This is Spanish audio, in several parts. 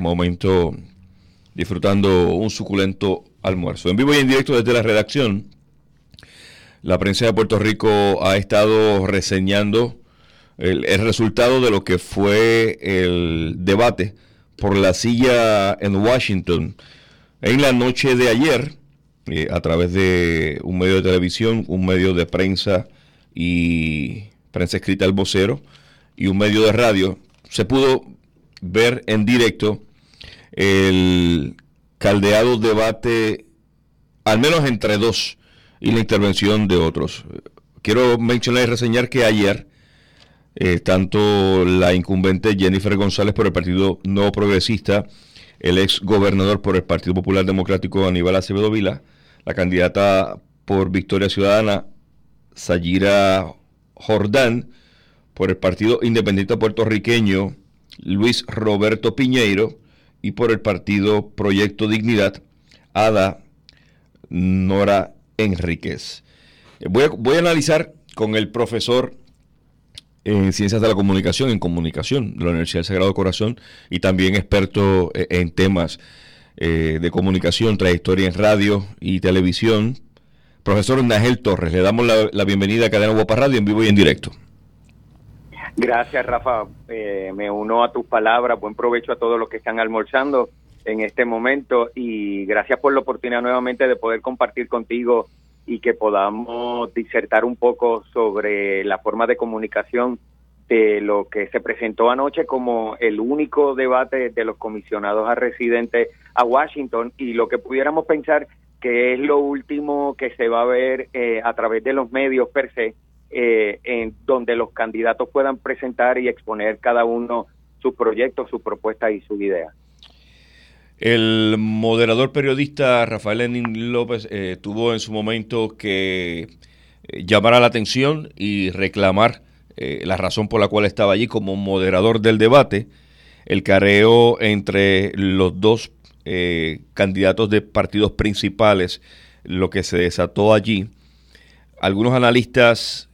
momento disfrutando un suculento almuerzo. En vivo y en directo desde la redacción, la prensa de Puerto Rico ha estado reseñando el, resultado de lo que fue el debate por la silla en Washington en la noche de ayer, eh, a través de un medio de televisión, un medio de prensa y prensa escrita El Vocero y un medio de radio, se pudo ver en directo el caldeado debate, al menos entre dos, y la intervención de otros. Quiero mencionar y reseñar que ayer, eh, tanto la incumbente Jennifer González por el Partido No Progresista, el ex gobernador por el Partido Popular Democrático Aníbal Acevedo Vila, la candidata por Victoria Ciudadana Sayira Jordán, por el Partido Independiente Puertorriqueño Luis Roberto Piñeiro y por el Partido Proyecto Dignidad Ada Nora Enríquez. Eh, voy a, voy a analizar con el profesor en Ciencias de la Comunicación, en Comunicación de la Universidad del Sagrado Corazón y también experto eh, en temas eh, de comunicación, trayectoria en radio y televisión. Profesor Nagel Torres, le damos la, la bienvenida a Cadena Guapa Radio en vivo y en directo. Gracias, Rafa. Eh, me uno a tus palabras. Buen provecho a todos los que están almorzando en este momento y gracias por la oportunidad nuevamente de poder compartir contigo y que podamos disertar un poco sobre la forma de comunicación de lo que se presentó anoche como el único debate de los comisionados a residentes a Washington y lo que pudiéramos pensar que es lo último que se va a ver eh, a través de los medios per se eh, en donde los candidatos puedan presentar y exponer cada uno sus proyectos, sus propuestas y sus ideas. El moderador periodista Rafael Lenin López eh, tuvo en su momento que eh, llamar a la atención y reclamar la razón por la cual estaba allí como moderador del debate, el careo entre los dos candidatos de partidos principales, lo que se desató allí. Algunos analistas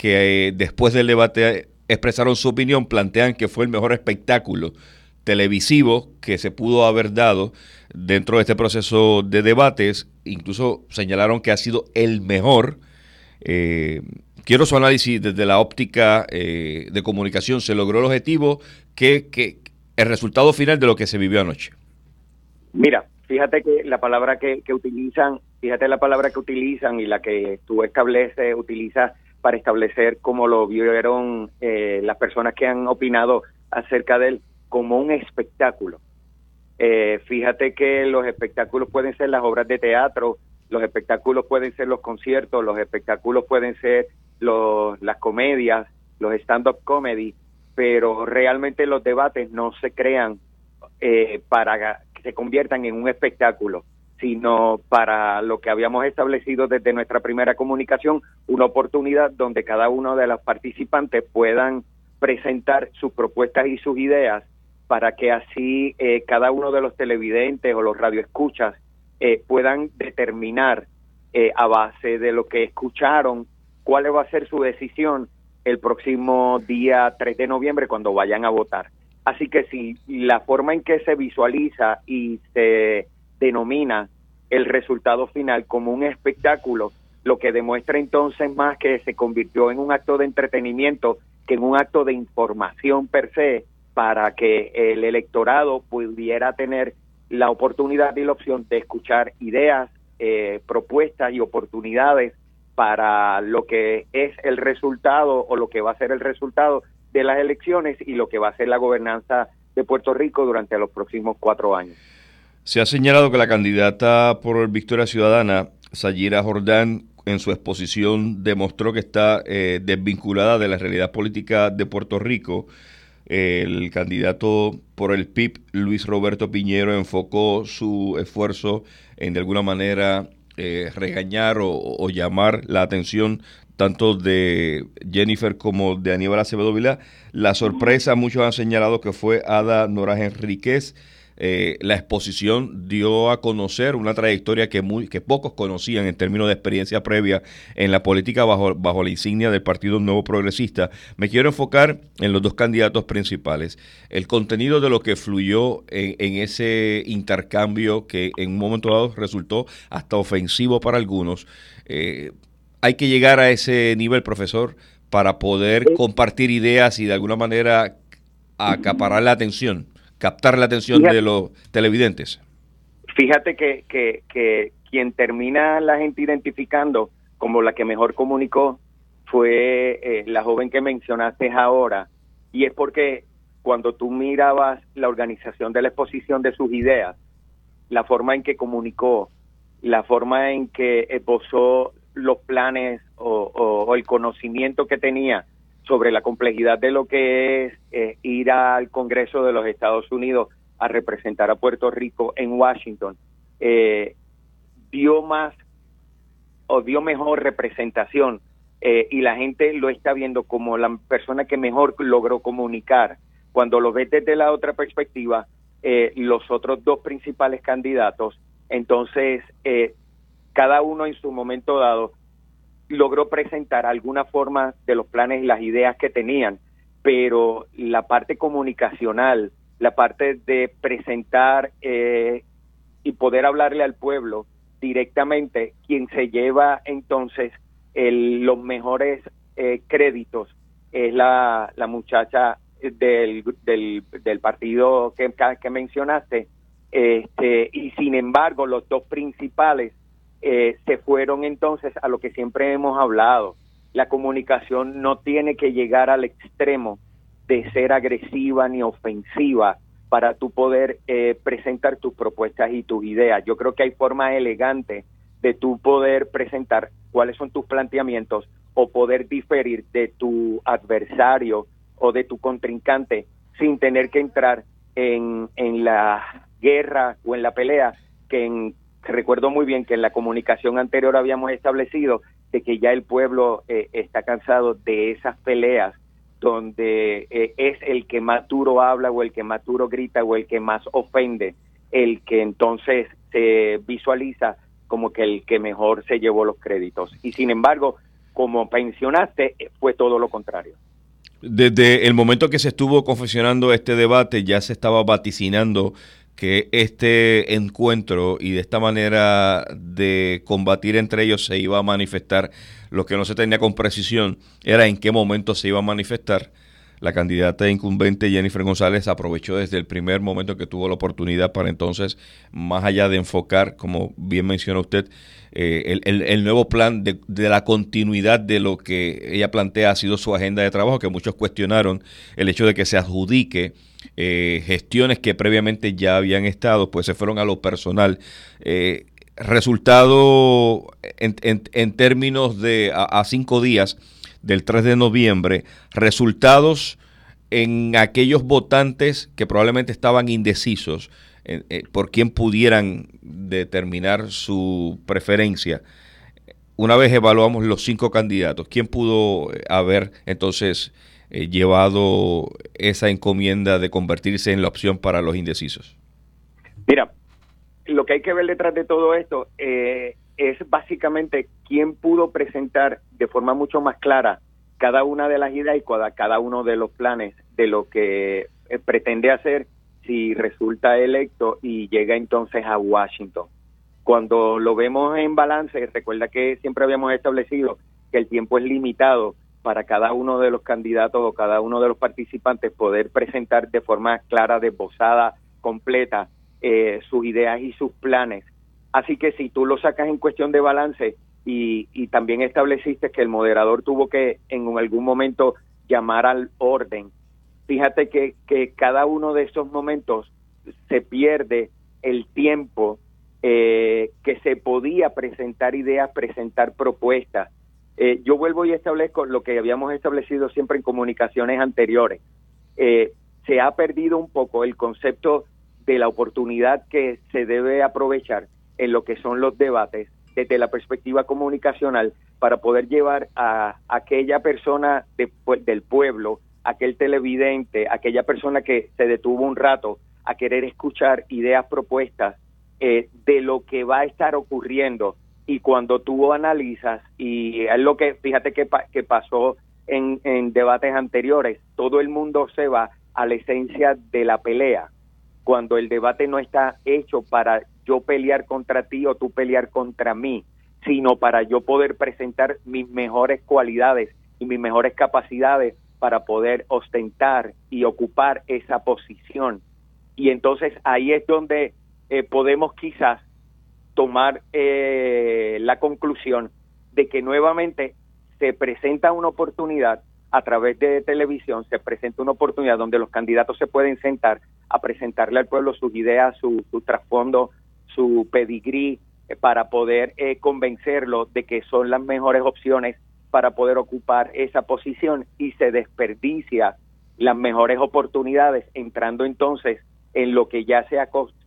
que eh, después del debate expresaron su opinión, plantean que fue el mejor espectáculo televisivo que se pudo haber dado dentro de este proceso de debates, incluso señalaron que ha sido el mejor. Eh, quiero su análisis desde la óptica eh, de comunicación. ¿Se logró el objetivo? que el resultado final de lo que se vivió anoche? Mira, fíjate que la palabra que, que utilizan, fíjate la palabra que utilizan y la que tú estableces, utilizas para establecer cómo lo vieron eh, las personas que han opinado acerca de él como un espectáculo. Eh, fíjate que los espectáculos pueden ser las obras de teatro, los espectáculos pueden ser los conciertos, los espectáculos pueden ser los, las comedias, los stand-up comedy, pero realmente los debates no se crean eh, para que se conviertan en un espectáculo sino para lo que habíamos establecido desde nuestra primera comunicación, una oportunidad donde cada uno de los participantes puedan presentar sus propuestas y sus ideas para que así eh, cada uno de los televidentes o los radioescuchas eh, puedan determinar eh, a base de lo que escucharon cuál va a ser su decisión el próximo día 3 de noviembre cuando vayan a votar. Así que si la forma en que se visualiza y se denomina el resultado final como un espectáculo, lo que demuestra entonces más que se convirtió en un acto de entretenimiento que en un acto de información per se para que el electorado pudiera tener la oportunidad y la opción de escuchar ideas, eh, propuestas y oportunidades para lo que es el resultado o lo que va a ser el resultado de las elecciones y lo que va a ser la gobernanza de Puerto Rico durante los próximos cuatro años. Se ha señalado que la candidata por Victoria Ciudadana, Sayira Jordán, en su exposición demostró que está eh, desvinculada de la realidad política de Puerto Rico. El candidato por el PIB, Luis Roberto Piñero, enfocó su esfuerzo en de alguna manera eh, regañar o, llamar la atención tanto de Jennifer como de Aníbal Acevedo Vila. La sorpresa, muchos han señalado que fue Ada Nora Enríquez eh, la exposición dio a conocer una trayectoria que, muy, que pocos conocían en términos de experiencia previa en la política bajo, bajo la insignia del Partido Nuevo Progresista. Me quiero enfocar en los dos candidatos principales. El contenido de lo que fluyó en, ese intercambio que en un momento dado resultó hasta ofensivo para algunos. Eh, hay que llegar a ese nivel, profesor, para poder compartir ideas y de alguna manera acaparar la atención captar la atención de los televidentes? Fíjate que, que, quien termina la gente identificando como la que mejor comunicó fue eh, la joven que mencionaste ahora, y es porque cuando tú mirabas la organización de la exposición de sus ideas, la forma en que comunicó, la forma en que esbozó los planes o el conocimiento que tenía sobre la complejidad de lo que es eh, ir al Congreso de los Estados Unidos a representar a Puerto Rico en Washington, eh, dio más o dio mejor representación eh, y la gente lo está viendo como la persona que mejor logró comunicar. Cuando lo ves desde la otra perspectiva, los otros dos principales candidatos, entonces cada uno en su momento dado logró presentar alguna forma de los planes y las ideas que tenían, pero la parte comunicacional, la parte de presentar eh, y poder hablarle al pueblo directamente, quien se lleva entonces los mejores eh, créditos es la, la muchacha del, del, del partido que, que mencionaste, este, y sin embargo los dos principales eh, se fueron entonces a lo que siempre hemos hablado. La comunicación no tiene que llegar al extremo de ser agresiva ni ofensiva para tú poder eh, presentar tus propuestas y tus ideas. Yo creo que hay formas elegantes de tú poder presentar cuáles son tus planteamientos o poder diferir de tu adversario o de tu contrincante sin tener que entrar en, en la guerra o en la pelea que en recuerdo muy bien que en la comunicación anterior habíamos establecido de que ya el pueblo eh, está cansado de esas peleas donde eh, es el que más duro habla o el que más duro grita o el que más ofende, el que entonces se visualiza como que el que mejor se llevó los créditos. Y sin embargo, como pensionaste, fue todo lo contrario. Desde el momento que se estuvo confeccionando este debate, ya se estaba vaticinando que este encuentro y de esta manera de combatir entre ellos se iba a manifestar, lo que no se tenía con precisión era en qué momento se iba a manifestar. La candidata incumbente Jennifer González aprovechó desde el primer momento que tuvo la oportunidad para entonces, más allá de enfocar, como bien menciona usted, eh, el, nuevo plan de, de, la continuidad de lo que ella plantea ha sido su agenda de trabajo, que muchos cuestionaron el hecho de que se adjudique eh, gestiones que previamente ya habían estado, pues se fueron a lo personal. Eh, resultado en, términos de a, cinco días del 3 de noviembre, resultados en aquellos votantes que probablemente estaban indecisos eh, por quién pudieran determinar su preferencia. Una vez evaluamos los cinco candidatos, ¿quién pudo haber entonces eh, llevado esa encomienda de convertirse en la opción para los indecisos? Mira, lo que hay que ver detrás de todo esto eh, es básicamente quién pudo presentar de forma mucho más clara cada una de las ideas y cada uno de los planes de lo que eh, pretende hacer si resulta electo y llega entonces a Washington. Cuando lo vemos en balance, recuerda que siempre habíamos establecido que el tiempo es limitado para cada uno de los candidatos o cada uno de los participantes poder presentar de forma clara, desbozada, completa eh, sus ideas y sus planes. Así que si tú lo sacas en cuestión de balance y, también estableciste que el moderador tuvo que en algún momento llamar al orden, fíjate que, que cada uno de esos momentos se pierde el tiempo eh, que se podía presentar ideas, presentar propuestas, eh, yo vuelvo y establezco lo que habíamos establecido siempre en comunicaciones anteriores. Eh, se ha perdido un poco el concepto de la oportunidad que se debe aprovechar en lo que son los debates desde la perspectiva comunicacional para poder llevar a aquella persona del pueblo, aquel televidente, aquella persona que se detuvo un rato a querer escuchar ideas propuestas eh, de lo que va a estar ocurriendo y cuando tú analizas y es lo que fíjate que, que pasó en, en debates anteriores todo el mundo se va a la esencia de la pelea cuando el debate no está hecho para yo pelear contra ti o tú pelear contra mí sino para yo poder presentar mis mejores cualidades y mis mejores capacidades para poder ostentar y ocupar esa posición. Y entonces ahí es donde eh, podemos quizás tomar eh, la conclusión de que nuevamente se presenta una oportunidad a través de televisión, se presenta una oportunidad donde los candidatos se pueden sentar a presentarle al pueblo sus ideas, su, su trasfondo, su pedigrí, eh, para poder convencerlo de que son las mejores opciones para poder ocupar esa posición y se desperdicia las mejores oportunidades entrando entonces en lo que ya se,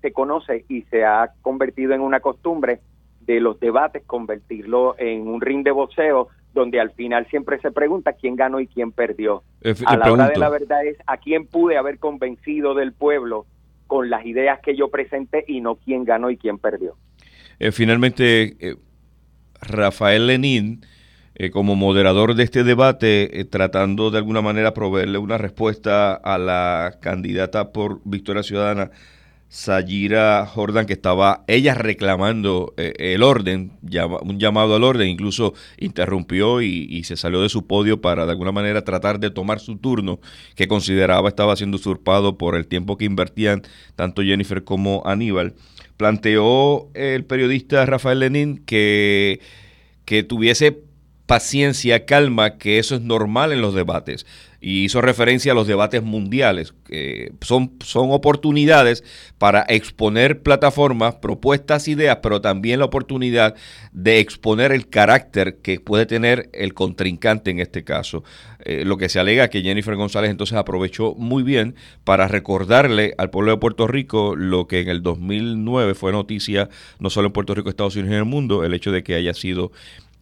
se conoce y se ha convertido en una costumbre de los debates, convertirlo en un ring de boxeo donde al final siempre se pregunta quién ganó y quién perdió. a la hora de la verdad es a quién pude haber convencido del pueblo con las ideas que yo presenté y no quién ganó y quién perdió. Eh, finalmente, eh, Rafael Lenín eh, como moderador de este debate, eh, tratando de alguna manera proveerle una respuesta a la candidata por Victoria Ciudadana, Sayira Jordan, que estaba ella reclamando eh, el orden, un llamado al orden, incluso interrumpió y, y, se salió de su podio para de alguna manera tratar de tomar su turno, que consideraba estaba siendo usurpado por el tiempo que invertían tanto Jennifer como Aníbal. Planteó el periodista Rafael Lenin que, que tuviese paciencia, calma, que eso es normal en los debates. Y hizo referencia a los debates mundiales, que son, son oportunidades para exponer plataformas, propuestas, ideas, pero también la oportunidad de exponer el carácter que puede tener el contrincante en este caso. Eh, lo que se alega que Jennifer González entonces aprovechó muy bien para recordarle al pueblo de Puerto Rico lo que en el 2009 fue noticia no solo en Puerto Rico, Estados Unidos y en el mundo, el hecho de que haya sido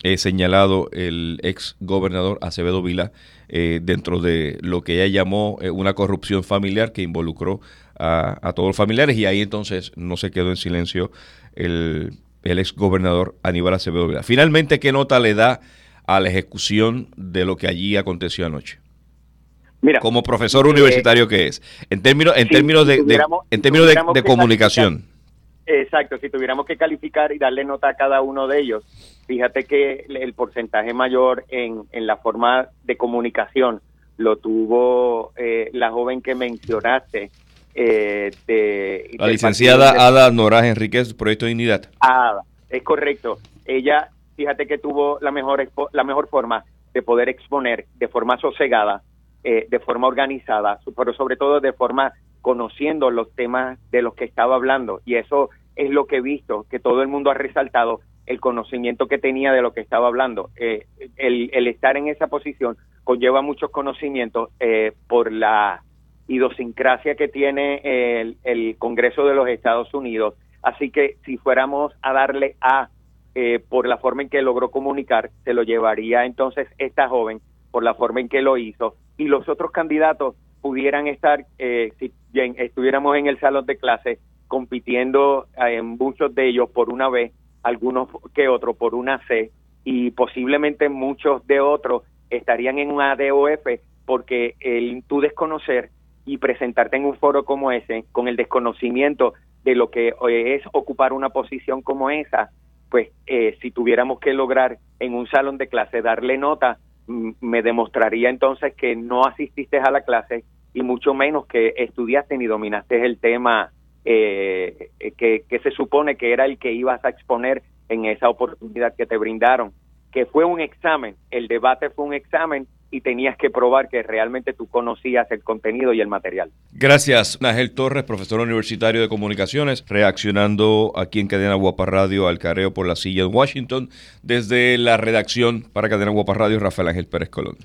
eh, señalado el ex gobernador Acevedo Vila eh, dentro de lo que ella llamó eh, una corrupción familiar que involucró a, todos los familiares y ahí entonces no se quedó en silencio el, el ex gobernador Aníbal Acevedo Vila. Finalmente, ¿qué nota le da a la ejecución de lo que allí aconteció anoche? Mira, como profesor universitario que es, en términos, en términos de, en términos de, comunicación. Exacto, si tuviéramos que calificar y darle nota a cada uno de ellos, fíjate que el porcentaje mayor en, en la forma de comunicación lo tuvo eh, la joven que mencionaste. Eh, de, la licenciada Ada Noraz Enríquez, Proyecto Dignidad. Ada, es correcto. Ella, fíjate que tuvo la mejor, la mejor forma de poder exponer de forma sosegada, eh, de forma organizada, pero sobre todo de forma conociendo los temas de los que estaba hablando. Y eso es lo que he visto, que todo el mundo ha resaltado el conocimiento que tenía de lo que estaba hablando. Eh, el, estar en esa posición conlleva muchos conocimientos eh, por la idiosincrasia que tiene el, el, Congreso de los Estados Unidos. Así que si fuéramos a darle a eh, por la forma en que logró comunicar, se lo llevaría entonces esta joven por la forma en que lo hizo y los otros candidatos pudieran estar, si bien estuviéramos en el salón de clase, compitiendo en muchos de ellos por una vez algunos que otros por una C y posiblemente muchos de otros estarían en una DOF porque el tú desconocer y presentarte en un foro como ese con el desconocimiento de lo que eh, es ocupar una posición como esa, pues eh, si tuviéramos que lograr en un salón de clase darle nota, me demostraría entonces que no asististe a la clase y mucho menos que estudiaste ni dominaste el tema eh, que, que se supone que era el que ibas a exponer en esa oportunidad que te brindaron, que fue un examen, el debate fue un examen y tenías que probar que realmente tú conocías el contenido y el material. Gracias, Ángel Torres, profesor universitario de comunicaciones, reaccionando aquí en Cadena Guapa Radio al careo por la silla en Washington, desde la redacción para Cadena Guapa Radio, Rafael Ángel Pérez Colón.